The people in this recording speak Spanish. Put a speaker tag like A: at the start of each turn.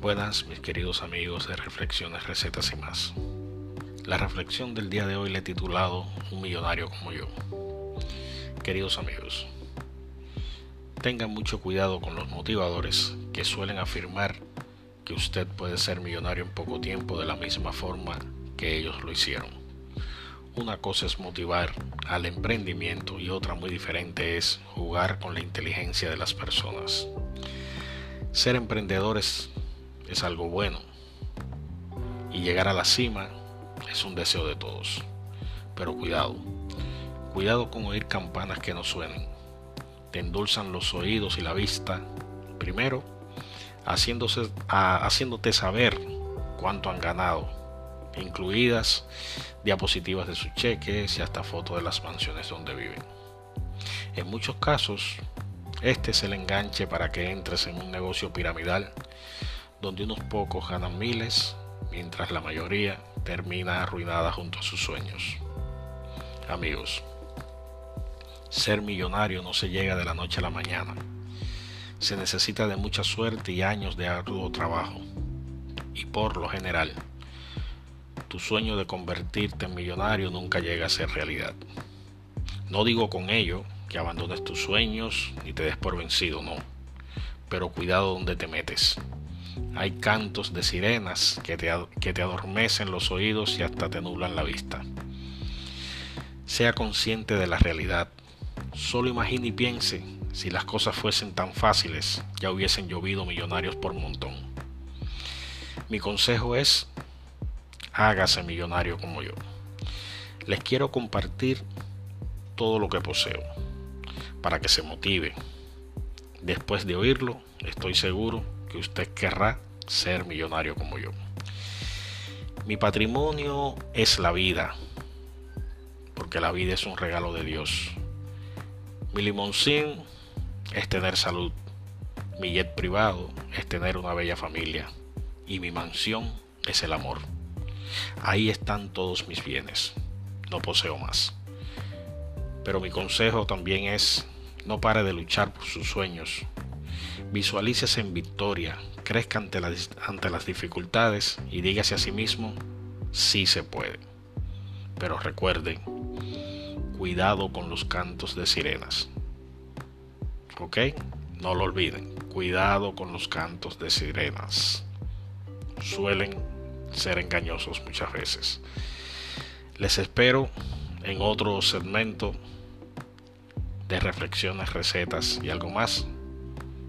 A: Buenas mis queridos amigos de Reflexiones, Recetas y más. La reflexión del día de hoy le he titulado Un millonario como yo. Queridos amigos, tengan mucho cuidado con los motivadores que suelen afirmar que usted puede ser millonario en poco tiempo de la misma forma que ellos lo hicieron. Una cosa es motivar al emprendimiento y otra muy diferente es jugar con la inteligencia de las personas. Ser emprendedores es algo bueno y llegar a la cima es un deseo de todos. Pero cuidado, cuidado con oír campanas que no suenen. Te endulzan los oídos y la vista. Primero, haciéndose, haciéndote saber cuánto han ganado, incluidas diapositivas de sus cheques y hasta fotos de las mansiones donde viven. En muchos casos, este es el enganche para que entres en un negocio piramidal donde unos pocos ganan miles mientras la mayoría termina arruinada junto a sus sueños. Amigos, ser millonario no se llega de la noche a la mañana. Se necesita de mucha suerte y años de arduo trabajo. Y por lo general, tu sueño de convertirte en millonario nunca llega a ser realidad. No digo con ello que abandones tus sueños ni te des por vencido, no. Pero cuidado donde te metes. Hay cantos de sirenas que te, que te adormecen los oídos y hasta te nublan la vista. Sea consciente de la realidad. Solo imagine y piense, si las cosas fuesen tan fáciles, ya hubiesen llovido millonarios por montón. Mi consejo es, hágase millonario como yo. Les quiero compartir todo lo que poseo, para que se motive. Después de oírlo, estoy seguro que usted querrá ser millonario como yo. Mi patrimonio es la vida, porque la vida es un regalo de Dios. Mi limoncín es tener salud. Mi jet privado es tener una bella familia. Y mi mansión es el amor. Ahí están todos mis bienes. No poseo más. Pero mi consejo también es, no pare de luchar por sus sueños, Visualícese en victoria, crezca ante las, ante las dificultades y dígase a sí mismo, sí se puede. Pero recuerden, cuidado con los cantos de sirenas. ¿Ok? No lo olviden, cuidado con los cantos de sirenas. Suelen ser engañosos muchas veces. Les espero en otro segmento de reflexiones, recetas y algo más